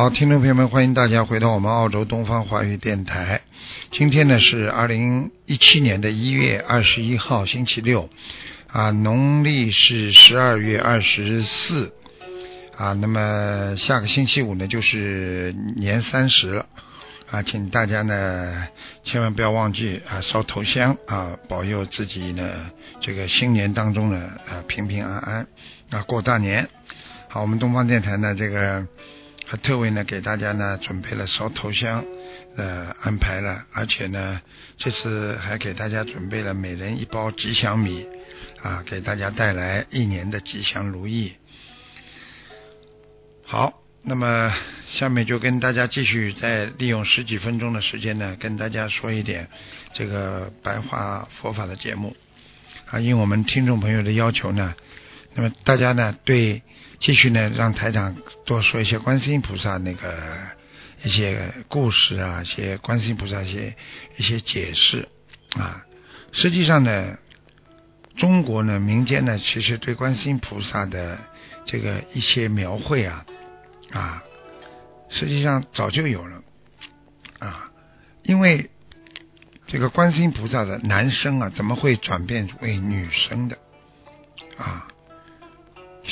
好，听众朋友们，欢迎大家回到我们澳洲东方华语电台。今天呢是二零一七年的一月二十一号，星期六，啊，农历是十二月二十四，啊，那么下个星期五呢就是年三十了，啊，请大家呢千万不要忘记啊烧头香啊，保佑自己呢这个新年当中呢啊平平安安啊过大年。好，我们东方电台呢这个。特为呢给大家呢准备了烧头香，呃安排了，而且呢这次还给大家准备了每人一包吉祥米，啊给大家带来一年的吉祥如意。好，那么下面就跟大家继续再利用十几分钟的时间呢，跟大家说一点这个白话佛法的节目。啊，应我们听众朋友的要求呢，那么大家呢对。继续呢，让台长多说一些观世音菩萨那个一些故事啊，一些观世音菩萨一些一些解释啊。实际上呢，中国呢民间呢，其实对观世音菩萨的这个一些描绘啊啊，实际上早就有了啊。因为这个观世音菩萨的男生啊，怎么会转变为女生的啊？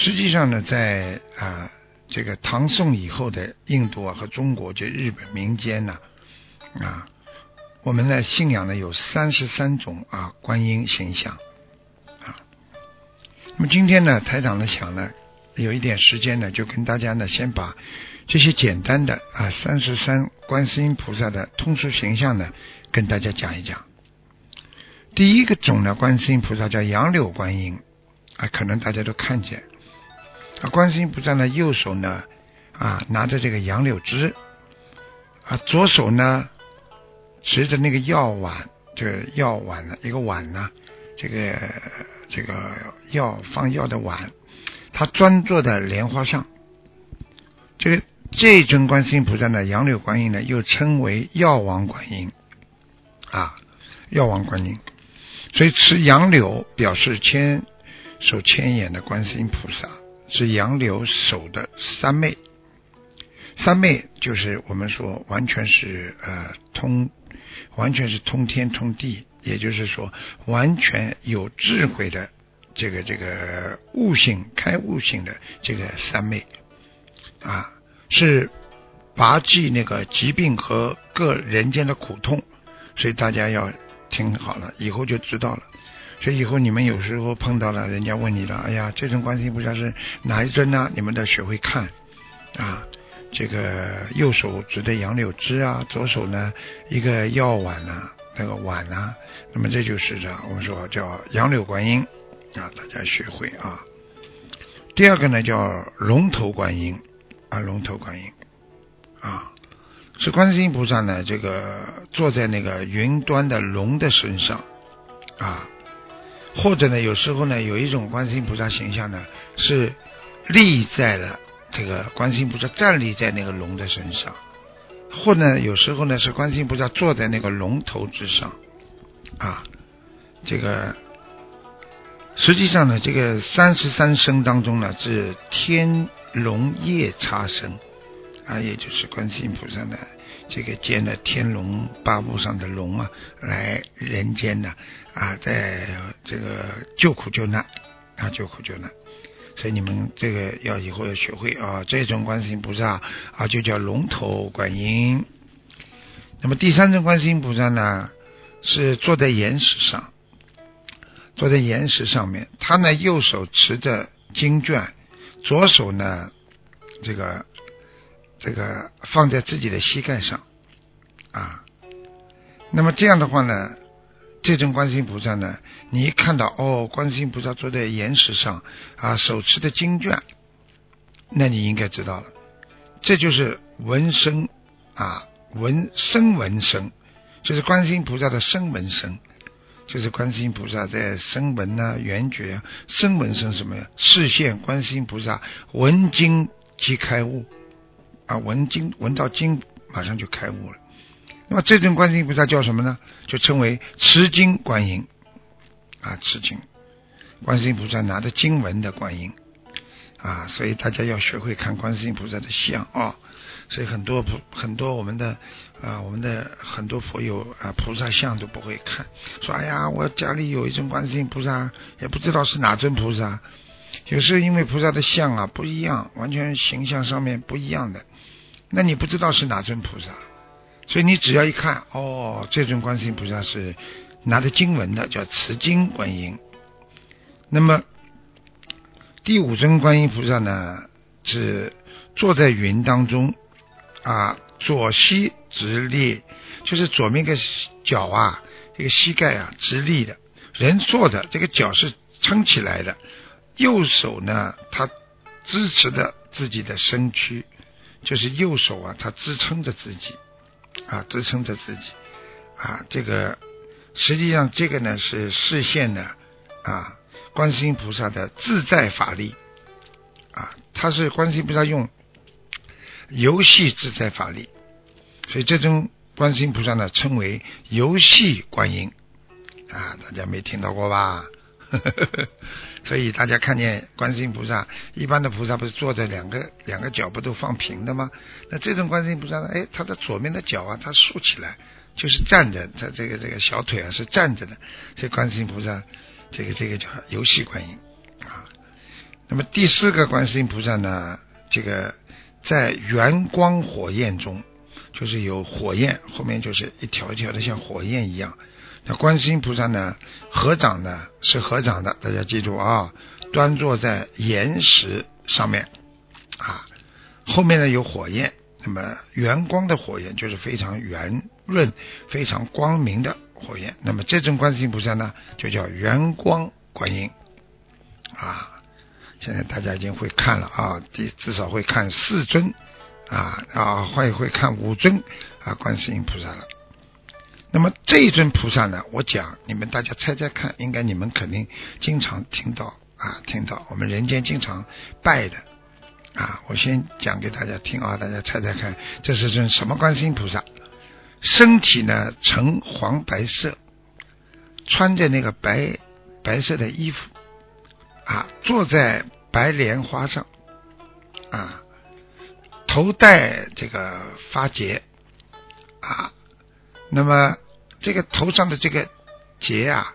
实际上呢，在啊这个唐宋以后的印度啊和中国，就日本民间呢啊，我们呢信仰呢有三十三种啊观音形象啊。那么今天呢，台长呢想呢，有一点时间呢，就跟大家呢先把这些简单的啊三十三观世音菩萨的通俗形象呢，跟大家讲一讲。第一个种呢，观世音菩萨叫杨柳观音啊，可能大家都看见。啊，观世音菩萨呢，右手呢，啊，拿着这个杨柳枝，啊，左手呢，持着那个药碗，这个药碗呢，一个碗呢，这个这个药放药的碗，他专坐在莲花上。这个这尊观世音菩萨呢，杨柳观音呢，又称为药王观音，啊，药王观音，所以持杨柳表示千手千眼的观世音菩萨。是杨柳手的三昧，三昧就是我们说完全是呃通，完全是通天通地，也就是说完全有智慧的这个这个悟性开悟性的这个三昧啊，是拔济那个疾病和各人间的苦痛，所以大家要听好了，以后就知道了。所以以后你们有时候碰到了人家问你了，哎呀，这尊观世音菩萨是哪一尊呢？你们得学会看啊。这个右手指的杨柳枝啊，左手呢一个药碗呐，那个碗呐，那么这就是这我们说叫杨柳观音啊，大家学会啊。第二个呢叫龙头观音啊，龙头观音啊，是观世音菩萨呢，这个坐在那个云端的龙的身上啊。或者呢，有时候呢，有一种观世音菩萨形象呢，是立在了这个观世音菩萨站立在那个龙的身上，或呢，有时候呢是观世音菩萨坐在那个龙头之上，啊，这个实际上呢，这个三十三声当中呢，是天龙夜叉声，啊，也就是观世音菩萨呢。这个见了天龙八部上的龙啊，来人间呢啊，在这个救苦救难啊，救苦救难。所以你们这个要以后要学会啊，这种观世音菩萨啊，就叫龙头观音。那么第三种观世音菩萨呢，是坐在岩石上，坐在岩石上面，他呢右手持着经卷，左手呢这个。这个放在自己的膝盖上，啊，那么这样的话呢，这尊观世音菩萨呢，你一看到哦，观世音菩萨坐在岩石上啊，手持的经卷，那你应该知道了，这就是闻声啊，闻声闻声，就是观世音菩萨的声闻声，就是观世音菩萨在声闻呐、缘觉啊、声闻声什么呀？视现观世音菩萨闻经即开悟。啊，闻经闻到经，马上就开悟了。那么这尊观世音菩萨叫什么呢？就称为持经观音啊，持经观世音菩萨拿着经文的观音啊，所以大家要学会看观世音菩萨的像啊。所以很多菩很多我们的啊，我们的很多佛友啊，菩萨像都不会看，说哎呀，我家里有一尊观世音菩萨，也不知道是哪尊菩萨。有时候因为菩萨的像啊不一样，完全形象上面不一样的，那你不知道是哪尊菩萨。所以你只要一看，哦，这尊观世音菩萨是拿着经文的，叫持经观音。那么第五尊观音菩萨呢，是坐在云当中啊，左膝直立，就是左面个脚啊，这个膝盖啊直立的，人坐着，这个脚是撑起来的，右手呢，他支持着自己的身躯，就是右手啊，他支撑着自己。啊，支撑着自己啊，这个实际上这个呢是视线呢啊，观世音菩萨的自在法力啊，他是观世音菩萨用游戏自在法力，所以这种观世音菩萨呢称为游戏观音啊，大家没听到过吧？所以大家看见观世音菩萨，一般的菩萨不是坐着两个两个脚不都放平的吗？那这种观世音菩萨呢？哎，他的左面的脚啊，他竖起来，就是站着，他这个这个小腿啊是站着的。这观世音菩萨，这个这个叫游戏观音啊。那么第四个观世音菩萨呢，这个在圆光火焰中，就是有火焰，后面就是一条一条的像火焰一样。那观世音菩萨呢？合掌呢是合掌的，大家记住啊，端坐在岩石上面啊，后面呢有火焰，那么圆光的火焰就是非常圆润、非常光明的火焰。那么这尊观世音菩萨呢，就叫圆光观音啊。现在大家已经会看了啊，至至少会看四尊啊啊，会会看五尊啊观世音菩萨了。那么这一尊菩萨呢？我讲你们大家猜猜看，应该你们肯定经常听到啊，听到我们人间经常拜的啊。我先讲给大家听啊，大家猜猜看，这是尊什么观世音菩萨？身体呢呈黄白色，穿着那个白白色的衣服啊，坐在白莲花上啊，头戴这个发结啊。那么这个头上的这个结啊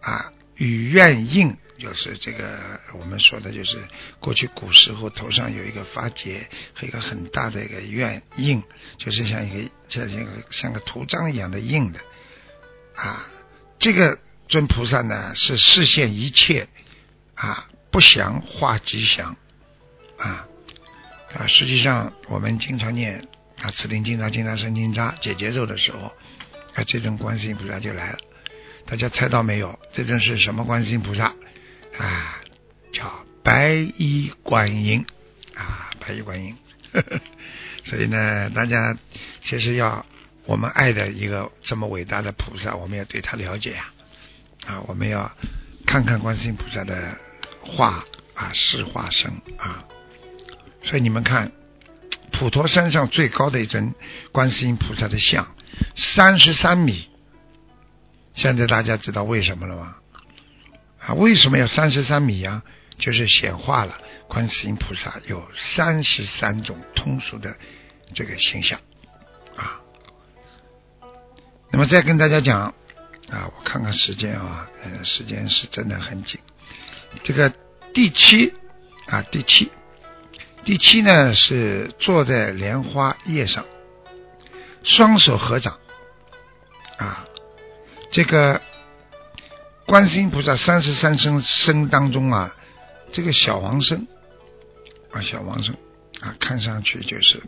啊，与愿印，就是这个我们说的，就是过去古时候头上有一个发结和一个很大的一个愿印，就是像一个像一个像个图章一样的印的啊。这个尊菩萨呢，是视现一切啊不祥化吉祥啊啊。实际上我们经常念。啊，此灵经常经常生金扎解节奏的时候，啊，这尊观世音菩萨就来了。大家猜到没有？这尊是什么观世音菩萨？啊，叫白衣观音啊，白衣观音。所以呢，大家其实要我们爱的一个这么伟大的菩萨，我们要对他了解呀。啊，我们要看看观世音菩萨的化啊，是化身啊。所以你们看。普陀山上最高的一尊观世音菩萨的像，三十三米。现在大家知道为什么了吗？啊，为什么要三十三米呀？就是显化了观世音菩萨有三十三种通俗的这个形象啊。那么再跟大家讲啊，我看看时间啊，呃，时间是真的很紧。这个第七啊，第七。第七呢是坐在莲花叶上，双手合掌啊。这个观世音菩萨三十三生身当中啊，这个小王生啊，小王生啊，看上去就是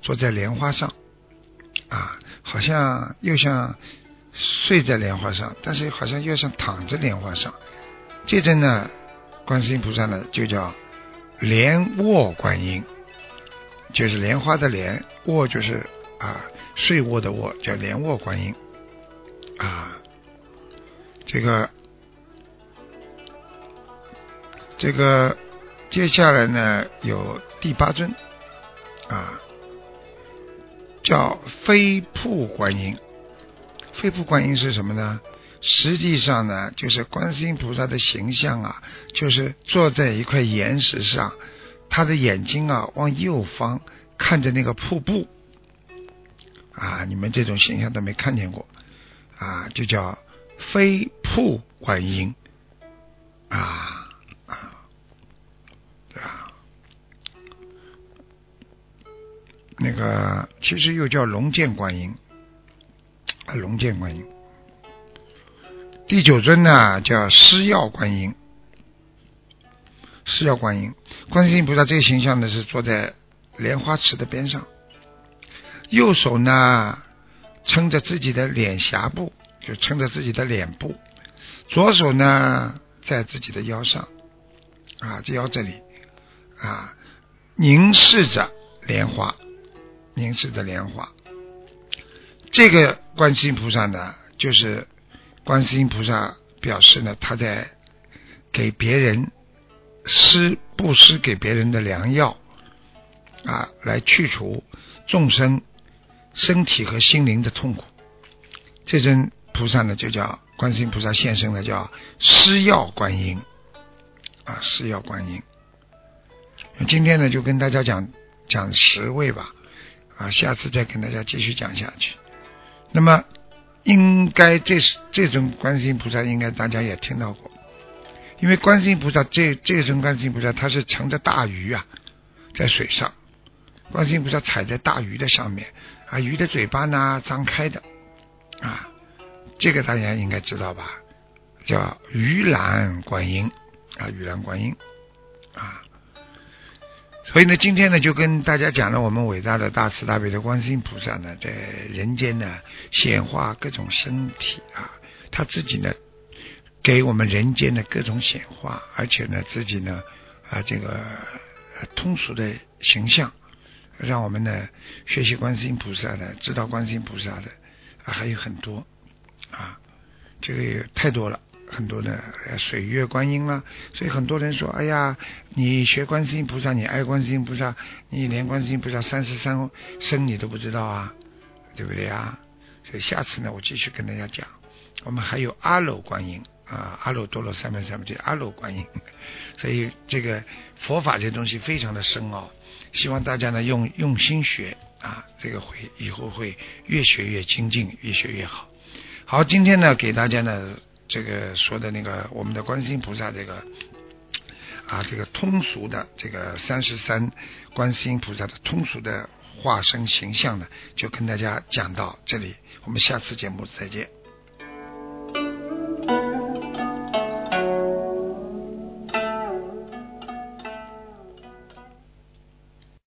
坐在莲花上啊，好像又像睡在莲花上，但是好像又像躺着莲花上。这阵呢，观世音菩萨呢就叫莲卧观音，就是莲花的莲，卧就是啊睡卧的卧，叫莲卧观音啊。这个这个接下来呢有第八尊啊，叫飞瀑观音。飞瀑观音是什么呢？实际上呢，就是观世音菩萨的形象啊，就是坐在一块岩石上，他的眼睛啊往右方看着那个瀑布啊，你们这种形象都没看见过啊，就叫飞瀑观音啊啊，对吧？那个其实又叫龙剑观音。啊龙剑观音，第九尊呢叫施药观音。施药观音，观世音菩萨这个形象呢是坐在莲花池的边上，右手呢撑着自己的脸颊部，就撑着自己的脸部，左手呢在自己的腰上，啊，这腰这里啊，凝视着莲花，凝视着莲花。这个观世音菩萨呢，就是观世音菩萨表示呢，他在给别人施布施给别人的良药啊，来去除众生身体和心灵的痛苦。这尊菩萨呢，就叫观世音菩萨现身的，叫施药观音啊，施药观音。今天呢，就跟大家讲讲十位吧，啊，下次再跟大家继续讲下去。那么，应该这是这种观世音菩萨，应该大家也听到过。因为观世音菩萨这这尊观世音菩萨，他是乘着大鱼啊，在水上。观世音菩萨踩在大鱼的上面，啊，鱼的嘴巴呢张开的，啊，这个大家应该知道吧？叫鱼篮观音，啊，鱼篮观音，啊。所以呢，今天呢，就跟大家讲了我们伟大的大慈大悲的观世音菩萨呢，在人间呢显化各种身体啊，他自己呢给我们人间的各种显化，而且呢自己呢啊这个通俗的形象，让我们呢学习观世音菩萨呢，知道观世音菩萨的啊还有很多啊，这个太多了。很多的水月观音啦，所以很多人说：“哎呀，你学观世音菩萨，你爱观世音菩萨，你连观世音菩萨三十三生你都不知道啊，对不对啊？”所以下次呢，我继续跟大家讲，我们还有阿耨观音啊，阿耨多罗三藐三菩提，阿耨观音。所以这个佛法这东西非常的深奥，希望大家呢用用心学啊，这个会以后会越学越精进，越学越好。好，今天呢给大家呢。这个说的那个我们的观世音菩萨这个啊，这个通俗的这个三十三观世音菩萨的通俗的化身形象呢，就跟大家讲到这里，我们下次节目再见。